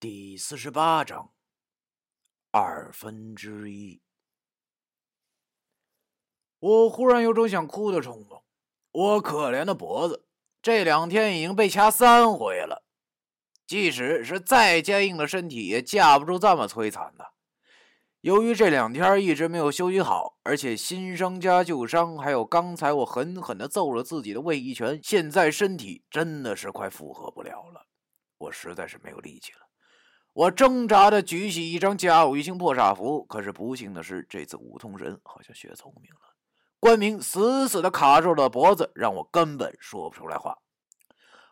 第四十八章二分之一。我忽然有种想哭的冲动。我可怜的脖子，这两天已经被掐三回了。即使是再坚硬的身体，也架不住这么摧残的。由于这两天一直没有休息好，而且新伤加旧伤，还有刚才我狠狠的揍了自己的位一拳，现在身体真的是快负荷不了了。我实在是没有力气了。我挣扎的举起一张甲午一星破煞符，可是不幸的是，这次五通神好像学聪明了，关明死死的卡住了脖子，让我根本说不出来话。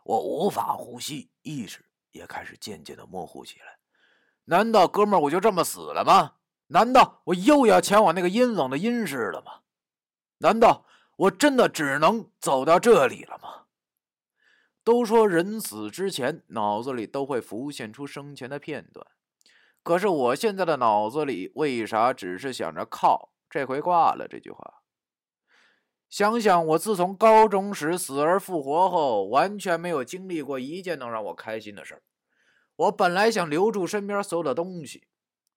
我无法呼吸，意识也开始渐渐的模糊起来。难道哥们儿我就这么死了吗？难道我又要前往那个阴冷的阴室了吗？难道我真的只能走到这里了吗？都说人死之前脑子里都会浮现出生前的片段，可是我现在的脑子里为啥只是想着靠这回挂了这句话？想想我自从高中时死而复活后，完全没有经历过一件能让我开心的事儿。我本来想留住身边所有的东西，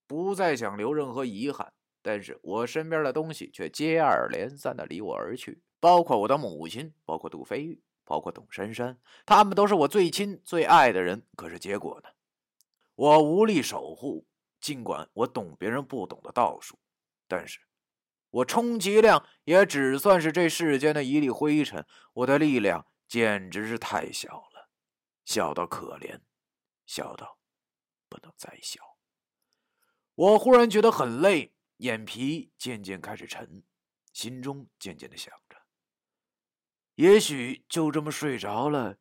不再想留任何遗憾，但是我身边的东西却接二连三的离我而去，包括我的母亲，包括杜飞玉。包括董珊珊，他们都是我最亲最爱的人。可是结果呢？我无力守护。尽管我懂别人不懂的道术，但是我充其量也只算是这世间的一粒灰尘。我的力量简直是太小了，小到可怜，小到不能再小。我忽然觉得很累，眼皮渐渐开始沉，心中渐渐的想。也许就这么睡着了，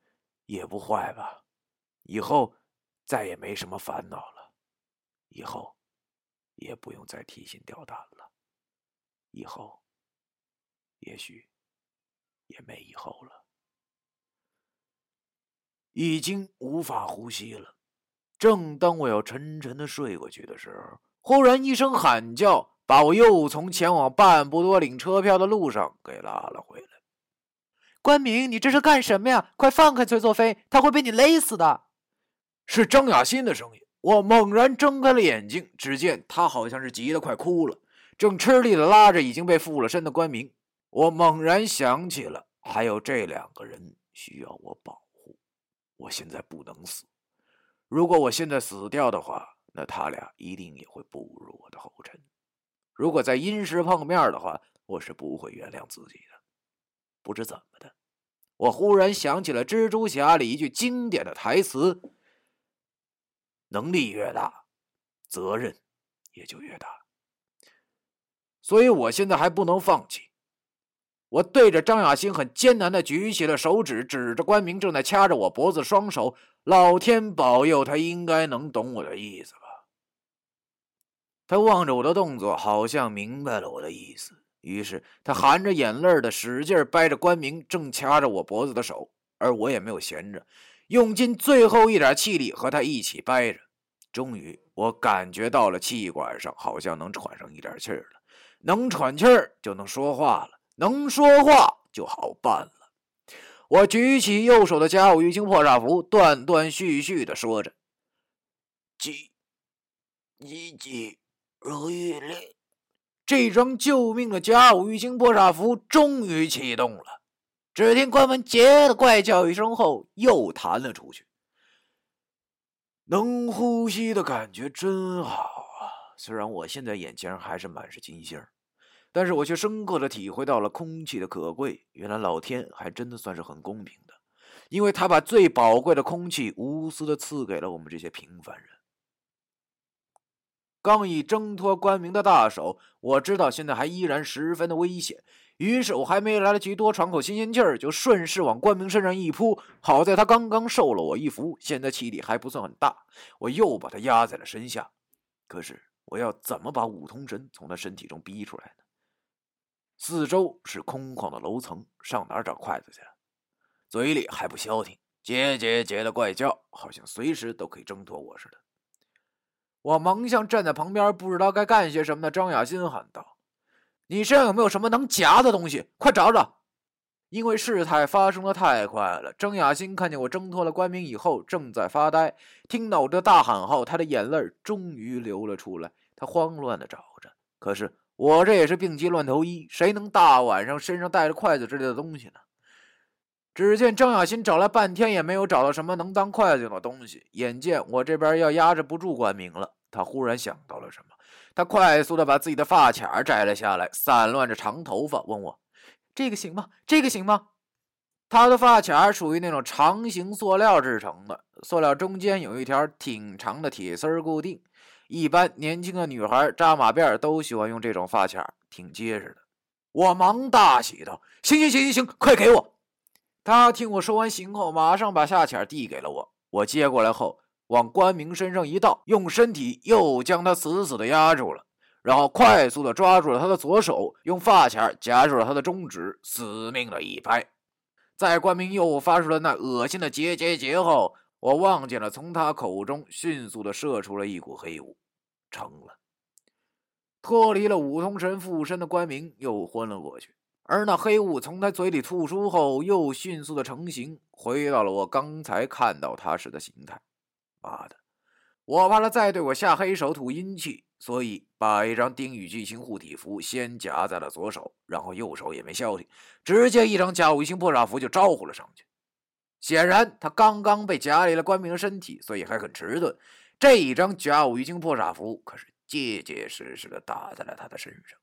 也不坏吧。以后再也没什么烦恼了，以后也不用再提心吊胆了，以后也许也没以后了。已经无法呼吸了。正当我要沉沉的睡过去的时候，忽然一声喊叫，把我又从前往半步多领车票的路上给拉了回来。关明，你这是干什么呀？快放开崔作飞，他会被你勒死的。是张雅欣的声音。我猛然睁开了眼睛，只见他好像是急得快哭了，正吃力的拉着已经被附了身的关明。我猛然想起了，还有这两个人需要我保护。我现在不能死。如果我现在死掉的话，那他俩一定也会步入我的后尘。如果在阴时碰面的话，我是不会原谅自己的。不知怎么的，我忽然想起了蜘蛛侠里一句经典的台词：“能力越大，责任也就越大。”所以，我现在还不能放弃。我对着张雅欣很艰难的举起了手指，指着关明正在掐着我脖子，双手。老天保佑，他应该能懂我的意思吧？他望着我的动作，好像明白了我的意思。于是他含着眼泪的使劲掰着关明正掐着我脖子的手，而我也没有闲着，用尽最后一点气力和他一起掰着。终于，我感觉到了气管上好像能喘上一点气儿了，能喘气儿就能说话了，能说话就好办了。我举起右手的甲午玉清破煞符，断断续续的说着：“急，急急如玉令。”这张救命的甲午玉清破煞符终于启动了。只听关文杰的怪叫一声后，又弹了出去。能呼吸的感觉真好啊！虽然我现在眼前还是满是金星，但是我却深刻的体会到了空气的可贵。原来老天还真的算是很公平的，因为他把最宝贵的空气无私的赐给了我们这些平凡人。刚一挣脱关明的大手，我知道现在还依然十分的危险，于是我还没来得及多喘口新鲜气儿，就顺势往关明身上一扑。好在他刚刚受了我一符，现在气力还不算很大，我又把他压在了身下。可是我要怎么把五通神从他身体中逼出来呢？四周是空旷的楼层，上哪找筷子去？嘴里还不消停，结结结的怪叫，好像随时都可以挣脱我似的。我忙向站在旁边不知道该干些什么的张雅欣喊道：“你身上有没有什么能夹的东西？快找找！”因为事态发生的太快了，张雅欣看见我挣脱了官名以后，正在发呆。听到我的大喊后，他的眼泪终于流了出来。他慌乱的找着，可是我这也是病急乱投医，谁能大晚上身上带着筷子之类的东西呢？只见郑雅欣找了半天也没有找到什么能当筷子用的东西。眼见我这边要压制不住官名了，他忽然想到了什么，他快速的把自己的发卡摘了下来，散乱着长头发，问我。这个行吗？这个行吗？他的发卡属于那种长形塑料制成的，塑料中间有一条挺长的铁丝固定。一般年轻的女孩扎马辫都喜欢用这种发卡，挺结实的。我忙大喜道：“行行行行行，快给我！”他听我说完行后，马上把下签递给了我。我接过来后，往关明身上一倒，用身体又将他死死的压住了。然后快速的抓住了他的左手，用发卡夹住了他的中指，死命的一拍。在关明又发出了那恶心的结结结后，我望见了从他口中迅速的射出了一股黑雾，成了。脱离了五通神附身的关明又昏了过去，而那黑雾从他嘴里吐出后，又迅速的成型，回到了我刚才看到他时的形态。妈的！我怕他再对我下黑手吐阴气。所以，把一张丁羽巨星护体符先夹在了左手，然后右手也没消停，直接一张甲午一星破煞符就招呼了上去。显然，他刚刚被夹离了关明的身体，所以还很迟钝。这一张甲午一星破煞符可是结结实实的打在了他的身上，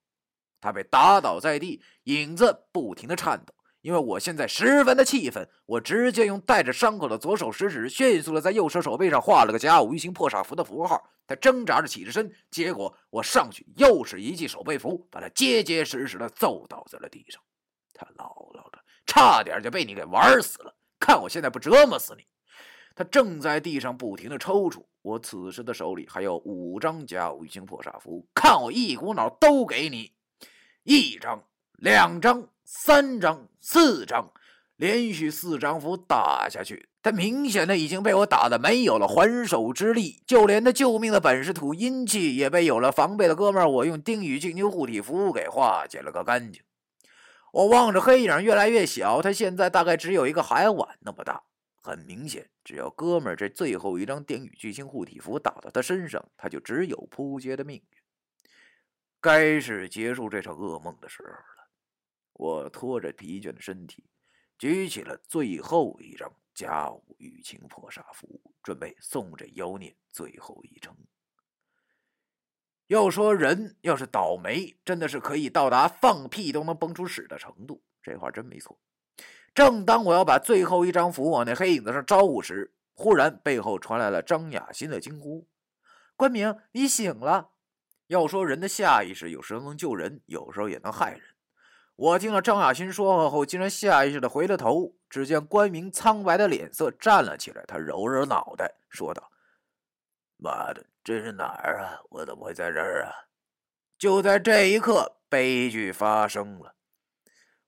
他被打倒在地，影子不停的颤抖。因为我现在十分的气愤，我直接用带着伤口的左手食指迅速的在右手手背上画了个甲午一星破煞符的符号。他挣扎着起着身，结果我上去又是一记手背符，把他结结实实的揍倒在了地上。他姥姥的，差点就被你给玩死了！看我现在不折磨死你！他正在地上不停的抽搐，我此时的手里还有五张甲午一星破煞符，看我一股脑都给你！一张，两张。三张、四张，连续四张符打下去，他明显的已经被我打的没有了还手之力，就连他救命的本事吐阴气也被有了防备的哥们儿我用丁羽巨牛护体符给化解了个干净。我望着黑影越来越小，他现在大概只有一个海碗那么大。很明显，只要哥们儿这最后一张丁羽巨星护体符打到他身上，他就只有扑街的命运。该是结束这场噩梦的时候了。我拖着疲倦的身体，举起了最后一张甲午玉清破煞符，准备送这妖孽最后一程。要说人要是倒霉，真的是可以到达放屁都能崩出屎的程度，这话真没错。正当我要把最后一张符往那黑影子上招呼时，忽然背后传来了张雅欣的惊呼：“关明，你醒了！”要说人的下意识有时候能救人，有时候也能害人。我听了张雅欣说话后，竟然下意识的回了头。只见关明苍白的脸色站了起来，他揉揉脑袋，说道：“妈的，这是哪儿啊？我怎么会在这儿啊？”就在这一刻，悲剧发生了。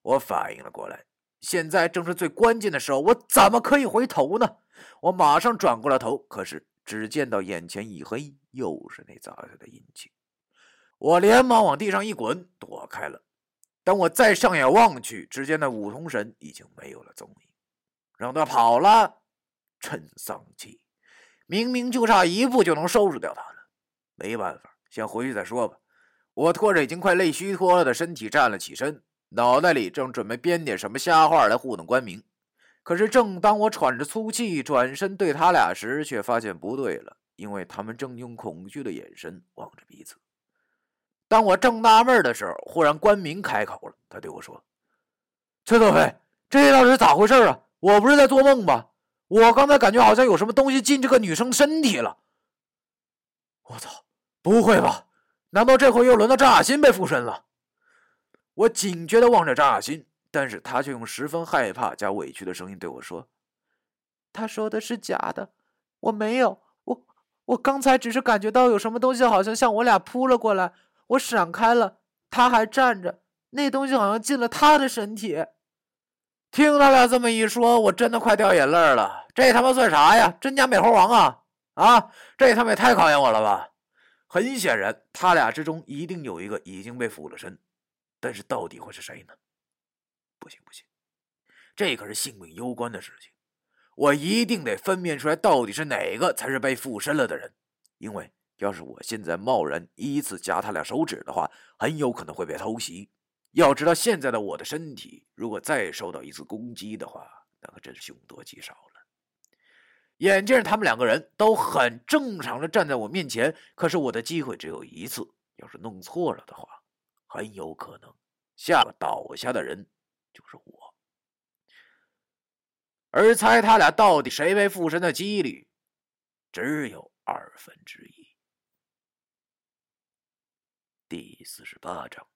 我反应了过来，现在正是最关键的时候，我怎么可以回头呢？我马上转过了头，可是只见到眼前一黑，又是那砸下的阴气。我连忙往地上一滚，躲开了。等我再上眼望去，只见那五通神已经没有了踪影，让他跑了，真丧气！明明就差一步就能收拾掉他了，没办法，先回去再说吧。我拖着已经快累虚脱了的身体站了起身，脑袋里正准备编点什么瞎话来糊弄关明。可是，正当我喘着粗气转身对他俩时，却发现不对了，因为他们正用恐惧的眼神望着彼此。当我正纳闷的时候，忽然关明开口了。他对我说：“崔德飞，这到底是咋回事啊？我不是在做梦吧？我刚才感觉好像有什么东西进这个女生身体了。我操，不会吧？难道这回又轮到张雅欣被附身了？”我警觉的望着张雅欣，但是她却用十分害怕加委屈的声音对我说：“他说的是假的，我没有，我我刚才只是感觉到有什么东西好像向我俩扑了过来。”我闪开了，他还站着，那东西好像进了他的身体。听他俩这么一说，我真的快掉眼泪了。这他妈算啥呀？真假美猴王啊！啊，这他妈也太考验我了吧！很显然，他俩之中一定有一个已经被附了身，但是到底会是谁呢？不行不行，这可是性命攸关的事情，我一定得分辨出来到底是哪个才是被附身了的人。因为要是我现在贸然依次夹他俩手指的话，很有可能会被偷袭。要知道现在的我的身体，如果再受到一次攻击的话，那可真是凶多吉少了。眼见着他们两个人都很正常的站在我面前，可是我的机会只有一次，要是弄错了的话，很有可能下个倒下的人就是我。而猜他俩到底谁被附身的几率，只有二分之一。第四十八章。